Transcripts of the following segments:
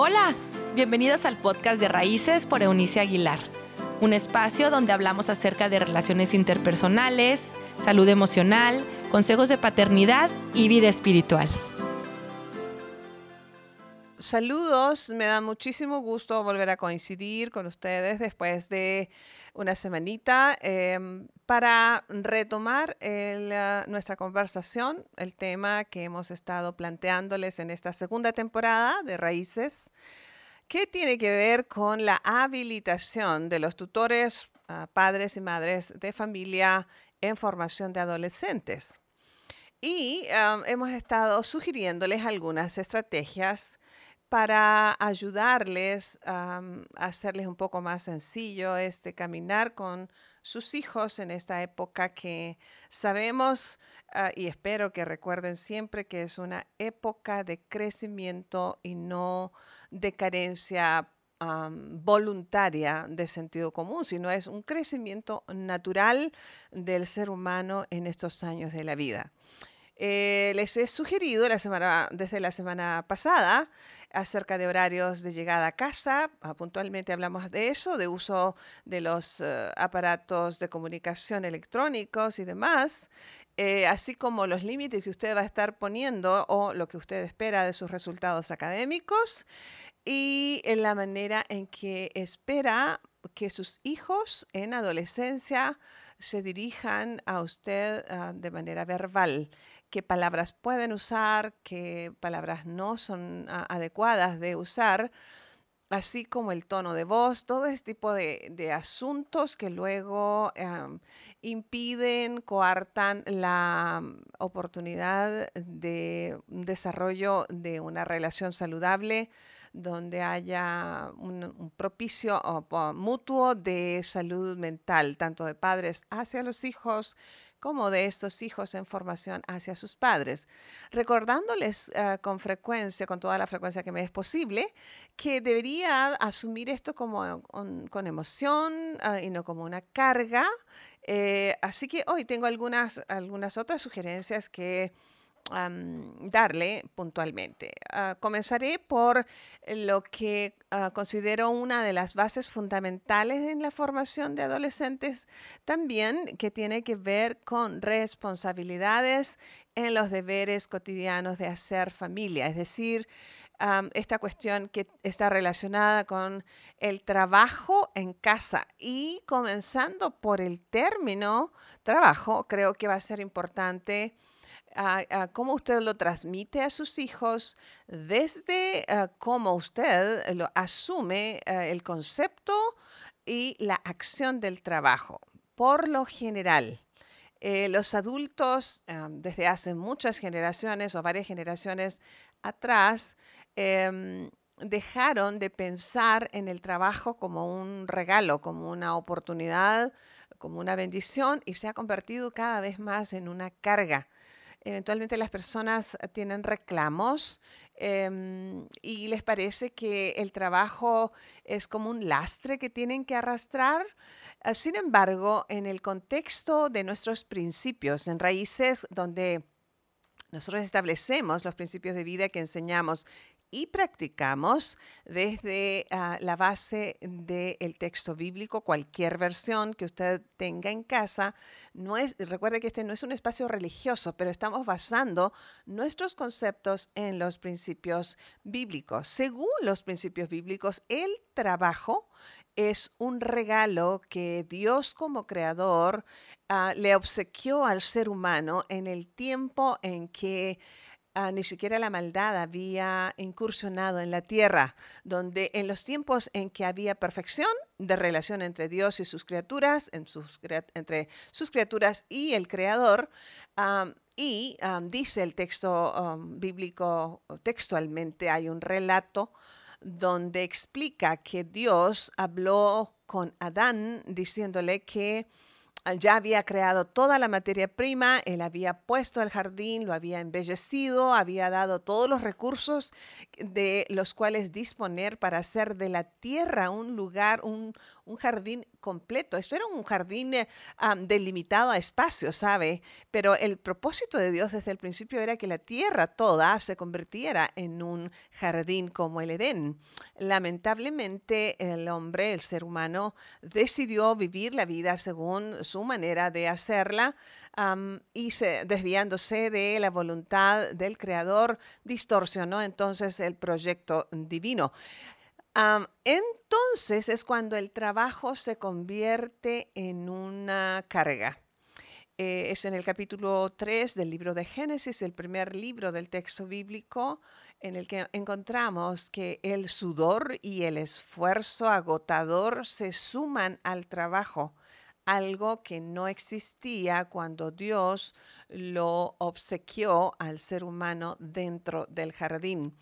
Hola, bienvenidos al podcast de Raíces por Eunice Aguilar, un espacio donde hablamos acerca de relaciones interpersonales, salud emocional, consejos de paternidad y vida espiritual. Saludos, me da muchísimo gusto volver a coincidir con ustedes después de una semanita em, para retomar nuestra conversación, el tema que hemos estado planteándoles en esta segunda temporada de Raíces, que tiene que ver con la habilitación de los tutores, ah, padres y madres de familia en formación de adolescentes. Y hemos estado sugiriéndoles algunas estrategias para ayudarles a hacerles un poco más sencillo este caminar con sus hijos en esta época que sabemos ah, y espero que recuerden siempre que es una época de crecimiento y no de carencia voluntaria de sentido común, sino es un crecimiento natural del ser humano en estos años de la vida. Eh, les he sugerido desde la semana pasada acerca de horarios de llegada a casa. Ah, puntualmente hablamos de eso, de uso de los eh, aparatos de comunicación electrónicos y demás, eh, así como los límites que usted va a estar poniendo o lo que usted espera de sus resultados académicos y en la manera en que espera que sus hijos en adolescencia se dirijan a usted ah, de manera verbal qué palabras pueden usar, qué palabras no son ah, adecuadas de usar, así como el tono de voz, todo este tipo de, asuntos que luego impiden, coartan la oportunidad de desarrollo de una relación saludable donde haya un, propicio mutuo de salud mental, tanto de padres hacia los hijos como de estos hijos en formación hacia sus padres, recordándoles ah, con frecuencia, con toda la frecuencia que me es posible, que debería asumir esto como con, emoción ah, y no como una carga. Eh, así que hoy tengo algunas, algunas otras sugerencias que darle puntualmente. Ah, comenzaré por lo que ah, considero una de las bases fundamentales en la formación de adolescentes, también que tiene que ver con responsabilidades en los deberes cotidianos de hacer familia, es decir, esta cuestión que está relacionada con el trabajo en casa y comenzando por el término trabajo, creo que va a ser importante cómo usted lo transmite a sus hijos, desde ah, cómo usted lo asume ah, el concepto y la acción del trabajo. Por lo general, eh, los adultos, desde hace muchas generaciones o varias generaciones atrás, em, dejaron de pensar en el trabajo como un regalo, como una oportunidad, como una bendición y se ha convertido cada vez más en una carga eventualmente las personas tienen reclamos em, y les parece que el trabajo es como un lastre que tienen que arrastrar. Ah, sin embargo, en el contexto de nuestros principios, en raíces donde nosotros establecemos los principios de vida que enseñamos y practicamos desde ah, la base del texto bíblico, cualquier versión que usted tenga en casa. Recuerde que este no es un espacio religioso, pero estamos basando nuestros conceptos en los principios bíblicos. Según los principios bíblicos, el trabajo es un regalo que Dios como creador ah, le obsequió al ser humano en el tiempo en que Ah, ni siquiera la maldad había incursionado en la tierra, donde en los tiempos en que había perfección de relación entre Dios y sus criaturas, entre sus criaturas y el Creador, y dice el texto bíblico textualmente, hay un relato donde explica que Dios habló con Adán diciéndole que ya había creado toda la materia prima, él había puesto el jardín, lo había embellecido, había dado todos los recursos de los cuales disponer para hacer de la tierra un lugar, un, un jardín completo. Esto era un jardín eh, delimitado a espacio, ¿sabe? Pero el propósito de Dios desde el principio era que la tierra toda se convirtiera en un jardín como el Edén. Lamentablemente el hombre, el ser humano, decidió vivir la vida según su manera de hacerla. y se, desviándose de la voluntad del Creador, distorsionó entonces el proyecto divino entonces es cuando el trabajo se convierte en una carga. Eh, es en el capítulo 3 del libro de Génesis, el primer libro del texto bíblico, en el que encontramos que el sudor y el esfuerzo agotador se suman al trabajo, algo que no existía cuando Dios lo obsequió al ser humano dentro del jardín.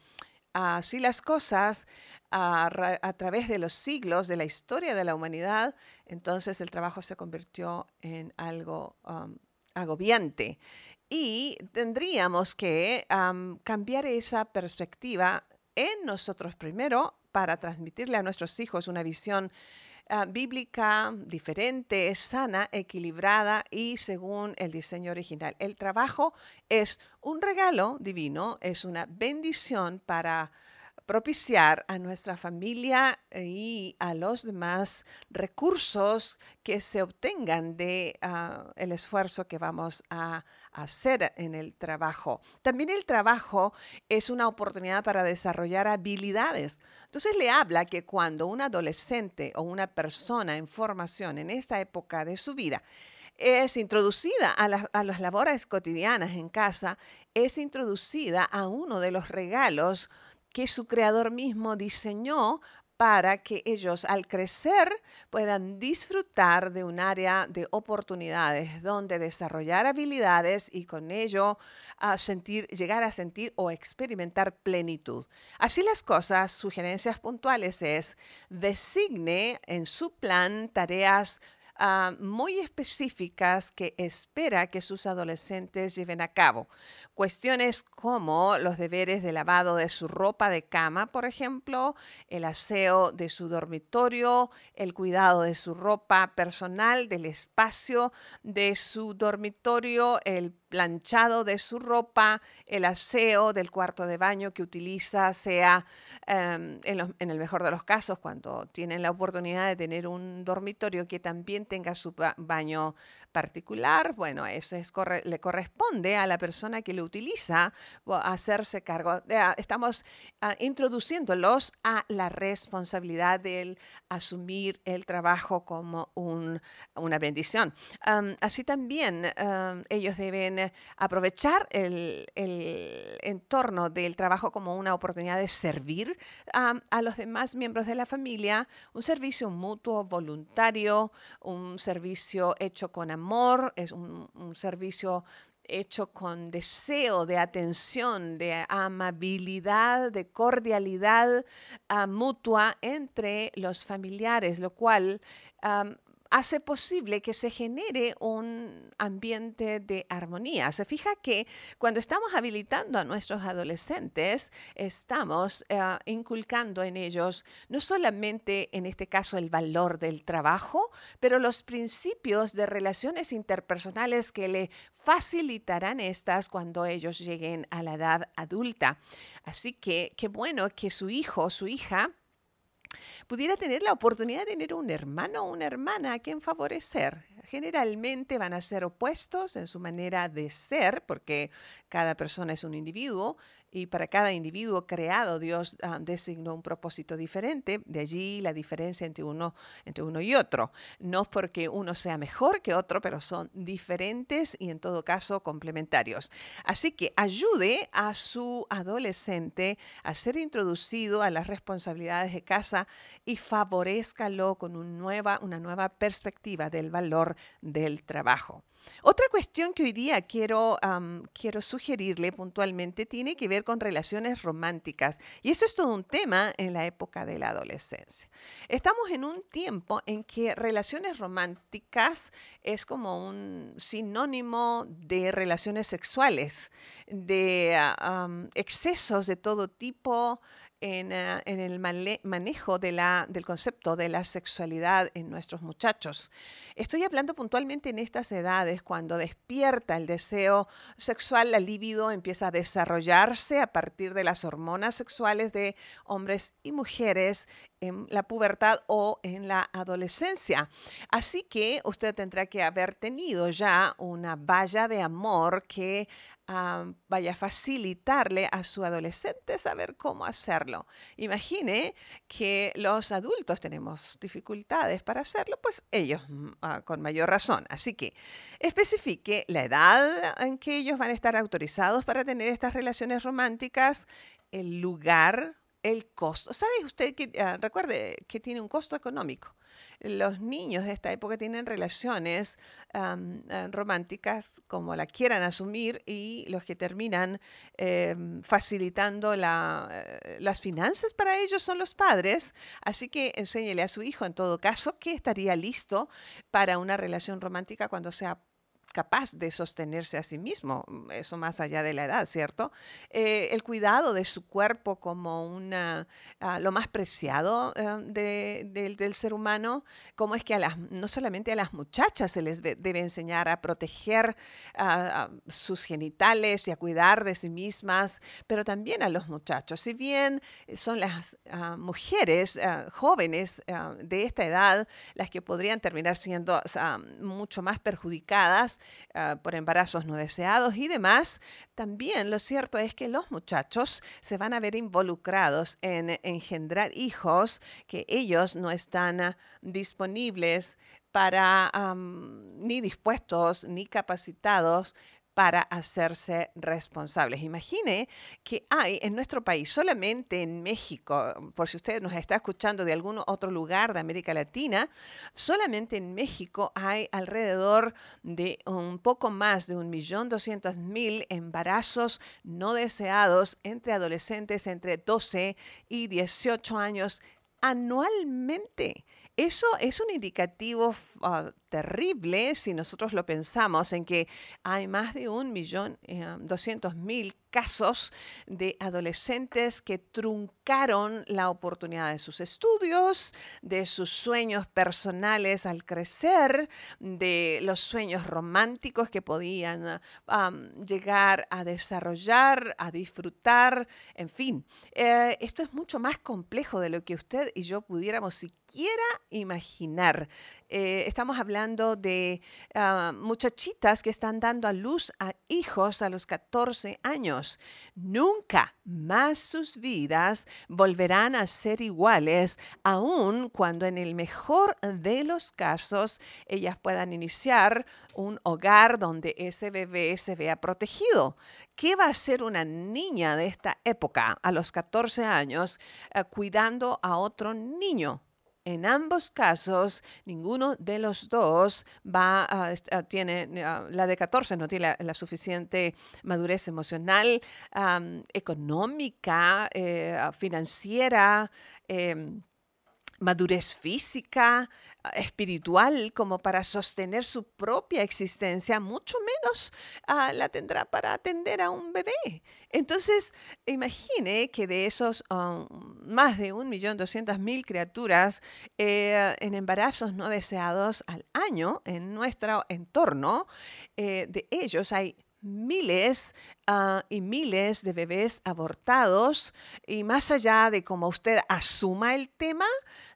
Así las cosas, a, través de los siglos de la historia de la humanidad, entonces el trabajo se convirtió en algo um, agobiante. Y tendríamos que um, cambiar esa perspectiva en nosotros primero para transmitirle a nuestros hijos una visión uh, bíblica diferente, sana, equilibrada y según el diseño original. El trabajo es un regalo divino, es una bendición para propiciar a nuestra familia y a los demás recursos que se obtengan de ah, el esfuerzo que vamos a hacer en el trabajo. También el trabajo es una oportunidad para desarrollar habilidades. Entonces le habla que cuando un adolescente o una persona en formación en esta época de su vida es introducida a, a, las labores cotidianas en casa, es introducida a uno de los regalos que su creador mismo diseñó para que ellos al crecer puedan disfrutar de un área de oportunidades donde desarrollar habilidades y con ello sentir, llegar a sentir o experimentar plenitud. Así las cosas, sugerencias puntuales es designe en su plan tareas ah, muy específicas que espera que sus adolescentes lleven a cabo. Cuestiones como los deberes de lavado de su ropa de cama, por ejemplo, el aseo de su dormitorio, el cuidado de su ropa personal, del espacio de su dormitorio, el planchado de su ropa, el aseo del cuarto de baño que utiliza, sea em, en, el mejor de los casos, cuando tienen la oportunidad de tener un dormitorio que también tenga su baño particular, bueno, eso es, le corresponde a la persona que lo utiliza hacerse cargo. Estamos ah, introduciéndolos a la responsabilidad de asumir el trabajo como una bendición. así también ellos deben aprovechar el, entorno del trabajo como una oportunidad de servir a los demás miembros de la familia, un servicio mutuo, voluntario, un servicio hecho con amor es un, servicio hecho con deseo de atención, de amabilidad, de cordialidad ah, mutua entre los familiares, lo cual hace posible que se genere un ambiente de armonía. Se fija que cuando estamos habilitando a nuestros adolescentes, estamos eh, inculcando en ellos no solamente en este caso el valor del trabajo, pero los principios de relaciones interpersonales que le facilitarán estas cuando ellos lleguen a la edad adulta. Así que qué bueno que su hijo o su hija pudiera tener la oportunidad de tener un hermano o una hermana a quien favorecer. Generalmente van a ser opuestos en su manera de ser, porque cada persona es un individuo, y para cada individuo creado Dios ah, designó un propósito diferente, de allí la diferencia entre uno, entre uno y otro. No es porque uno sea mejor que otro, pero son diferentes y en todo caso complementarios. Así que ayude a su adolescente a ser introducido a las responsabilidades de casa y favorezcalo con una nueva perspectiva del valor del trabajo. Otra cuestión que hoy día quiero, quiero sugerirle puntualmente tiene que ver con relaciones románticas. Y eso es todo un tema en la época de la adolescencia. Estamos en un tiempo en que relaciones románticas es como un sinónimo de relaciones sexuales, de ah, excesos de todo tipo, en, ah, el manejo del concepto de la sexualidad en nuestros muchachos. Estoy hablando puntualmente en estas edades, cuando despierta el deseo sexual, la libido empieza a desarrollarse a partir de las hormonas sexuales de hombres y mujeres en la pubertad o en la adolescencia. Así que usted tendrá que haber tenido ya una valla de amor que vaya a facilitarle a su adolescente saber cómo hacerlo. Imagine que los adultos tenemos dificultades para hacerlo, pues ellos mm, ah, con mayor razón. Así que especifique la edad en que ellos van a estar autorizados para tener estas relaciones románticas, el lugar, el costo. ¿Sabe usted que, ah, recuerde que tiene un costo económico? los niños de esta época tienen relaciones eh, románticas como la quieran asumir y los que terminan em, facilitando eh, las finanzas para ellos son los padres. Así que enséñele a su hijo en todo caso que estaría listo para una relación romántica cuando sea capaz de sostenerse a sí mismo, eso más allá de la edad, ¿cierto? Eh, el cuidado de su cuerpo como una, ah, lo más preciado eh, del ser humano, como es que a las, no solamente a las muchachas se les debe enseñar a proteger sus genitales y a cuidar de sí mismas, pero también a los muchachos. Si bien son las ah, mujeres ah, jóvenes de esta edad las que podrían terminar siendo mucho más perjudicadas, Ah, por embarazos no deseados y demás, también lo cierto es que los muchachos se van a ver involucrados en engendrar hijos que ellos no están ah, disponibles para, ni dispuestos, ni capacitados para hacerse responsables. Imagine que hay en nuestro país, solamente en México, por si usted nos está escuchando de algún otro lugar de América Latina, solamente en México hay alrededor de un poco más de un millón doscientos mil embarazos no deseados entre adolescentes entre 12 y 18 años anualmente. Eso es un indicativo ah, terrible si nosotros lo pensamos en que hay más de un millón eh, doscientos mil casos de adolescentes que truncaron la oportunidad de sus estudios, de sus sueños personales al crecer, de los sueños románticos que podían llegar a desarrollar, a disfrutar, en fin. Eh, esto es mucho más complejo de lo que usted y yo pudiéramos siquiera imaginar. Eh, estamos hablando de ah, muchachitas que están dando a luz a hijos a los 14 años. Nunca más sus vidas volverán a ser iguales, aun cuando en el mejor de los casos ellas puedan iniciar un hogar donde ese bebé se vea protegido. ¿Qué va a hacer una niña de esta época a los 14 años eh, cuidando a otro niño? En ambos casos, ninguno de los dos va a, tiene, la de 14 no tiene la, suficiente madurez emocional, económica, eh, financiera. Em, madurez física, ah, espiritual, como para sostener su propia existencia, mucho menos ah, la tendrá para atender a un bebé. Entonces, imagine que de esos um, más de 1.200.000 criaturas eh, en embarazos no deseados al año en nuestro entorno, eh, de ellos hay miles ah, y miles de bebés abortados. Y más allá de cómo usted asuma el tema,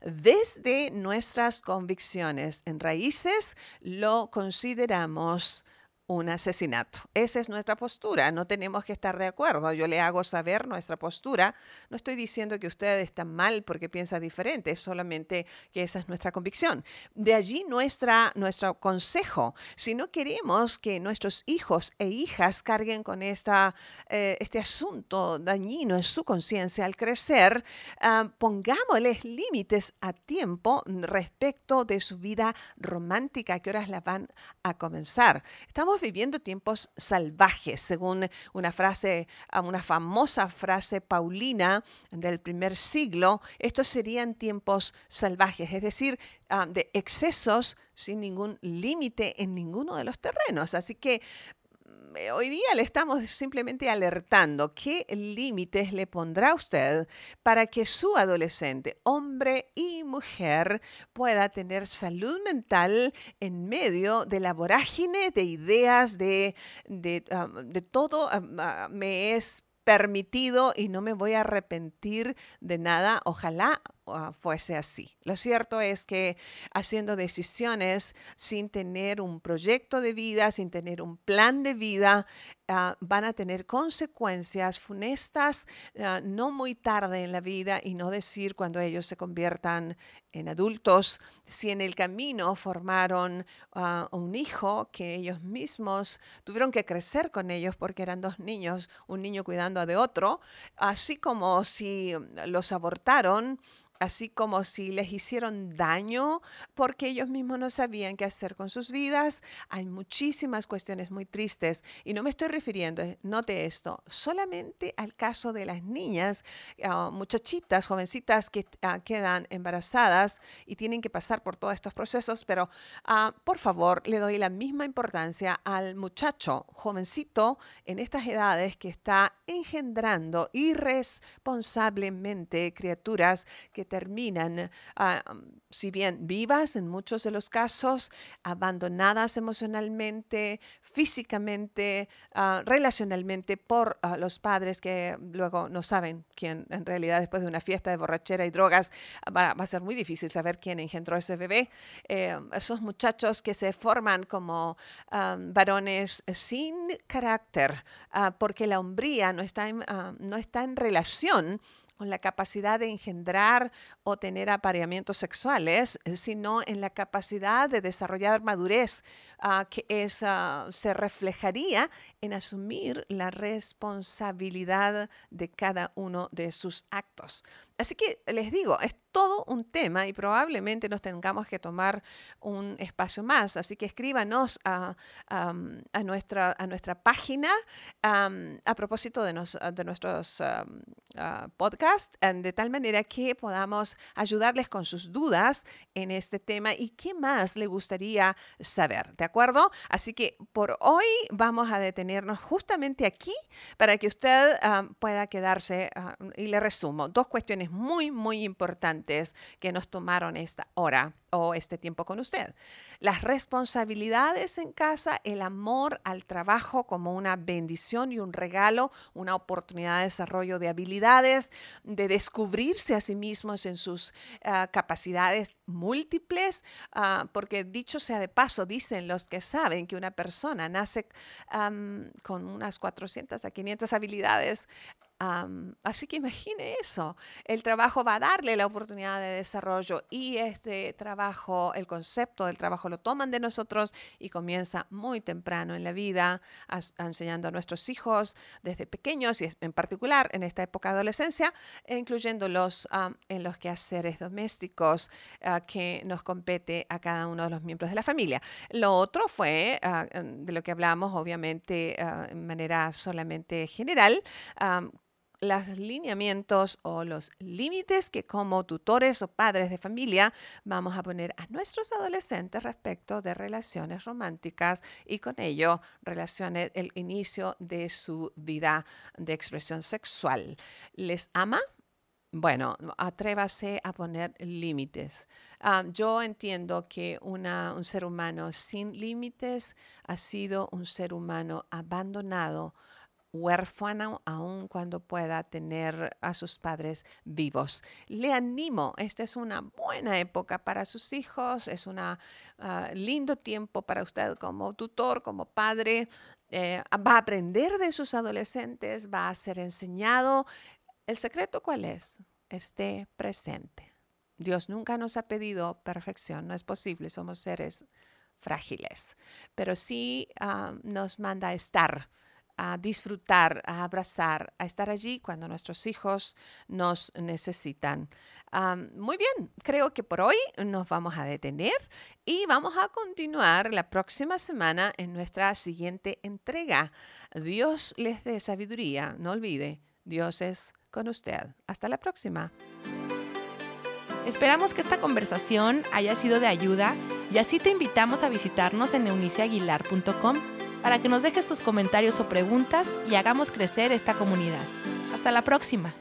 desde nuestras convicciones en raíces lo consideramos un asesinato. Esa es nuestra postura, no tenemos que estar de acuerdo. Yo le hago saber nuestra postura. No estoy diciendo que usted está mal porque piensa diferente, es solamente que esa es nuestra convicción. De allí nuestra, nuestro consejo. Si no queremos que nuestros hijos e hijas carguen con esta, eh, este asunto dañino en su conciencia al crecer, uh, pongámosles límites a tiempo respecto de su vida romántica, que horas la van a comenzar. Estamos viviendo tiempos salvajes, según una frase, ah, una famosa frase paulina del primer siglo. Estos serían tiempos salvajes, es decir, ah, de excesos sin ningún límite en ninguno de los terrenos. Así que hoy día le estamos simplemente alertando qué límites le pondrá usted para que su adolescente, hombre y mujer, pueda tener salud mental en medio de la vorágine de ideas, de, de, ah, todo me es permitido y no me voy a arrepentir de nada. Ojalá ah, fuese así. Lo cierto es que haciendo decisiones sin tener un proyecto de vida, sin tener un plan de vida, ah, van a tener consecuencias funestas ah, no muy tarde en la vida y no decir cuando ellos se conviertan en adultos, si en el camino formaron un hijo que ellos mismos tuvieron que crecer con ellos porque eran dos niños, un niño cuidando de otro, así como si los abortaron así como si les hicieron daño porque ellos mismos no sabían qué hacer con sus vidas. Hay muchísimas cuestiones muy tristes y no me estoy refiriendo, eh, note esto, solamente al caso de las niñas, ah, muchachitas, jovencitas que ah, quedan embarazadas y tienen que pasar por todos estos procesos, pero ah, por favor le doy la misma importancia al muchacho jovencito en estas edades que está engendrando irresponsablemente criaturas que terminan, ah, si bien vivas en muchos de los casos, abandonadas emocionalmente, físicamente, ah, relacionalmente por ah, los padres que luego no saben quién, en realidad después de una fiesta de borrachera y drogas, va, a ser muy difícil saber quién engendró ese bebé. Eh, esos muchachos que se forman como varones sin carácter, porque la hombría no está no está en relación con la capacidad de engendrar o tener apareamientos sexuales, sino en la capacidad de desarrollar madurez ah, que es, ah, se reflejaría en asumir la responsabilidad de cada uno de sus actos. Así que les digo, es todo un tema y probablemente nos tengamos que tomar un espacio más. Así que escríbanos a, nuestra, a nuestra página a propósito de, de nuestros podcasts, de tal manera que podamos ayudarles con sus dudas en este tema y qué más le gustaría saber. ¿De Así que por hoy vamos a detenernos justamente aquí para que usted pueda quedarse y le resumo dos cuestiones muy, muy importantes que nos tomaron esta hora o este tiempo con usted. Las responsabilidades en casa, el amor al trabajo como una bendición y un regalo, una oportunidad de desarrollo de habilidades, de descubrirse a sí mismos en sus ah, capacidades múltiples, ah, porque dicho sea de paso, dicen los que saben que una persona nace con unas 400 a 500 habilidades así que imagine eso. El trabajo va a darle la oportunidad de desarrollo y este trabajo, el concepto del trabajo lo toman de nosotros y comienza muy temprano en la vida, enseñando a nuestros hijos desde pequeños y en particular en esta época de adolescencia, incluyéndolos en los quehaceres domésticos ah, que nos compete a cada uno de los miembros de la familia. Lo otro fue ah, de lo que hablamos, obviamente, ah, en manera solamente general los lineamientos o los límites que como tutores o padres de familia vamos a poner a nuestros adolescentes respecto de relaciones románticas y con ello relaciones, el inicio de su vida de expresión sexual. ¿Les ama? Bueno, atrévase a poner límites. Ah, yo entiendo que un ser humano sin límites ha sido un ser humano abandonado huérfano aun cuando pueda tener a sus padres vivos. Le animo, esta es una buena época para sus hijos, es un ah, lindo tiempo para usted como tutor, como padre. Eh, va a aprender de sus adolescentes, va a ser enseñado. ¿El secreto cuál es? Esté presente. Dios nunca nos ha pedido perfección, no es posible, somos seres frágiles, pero sí ah, nos manda estar a disfrutar, a abrazar, a estar allí cuando nuestros hijos nos necesitan. muy bien, creo que por hoy nos vamos a detener y vamos a continuar la próxima semana en nuestra siguiente entrega. Dios les dé sabiduría, no olvide, Dios es con usted. Hasta la próxima. Esperamos que esta conversación haya sido de ayuda y así te invitamos a visitarnos en euniciaguilar.com para que nos dejes tus comentarios o preguntas y hagamos crecer esta comunidad. Hasta la próxima.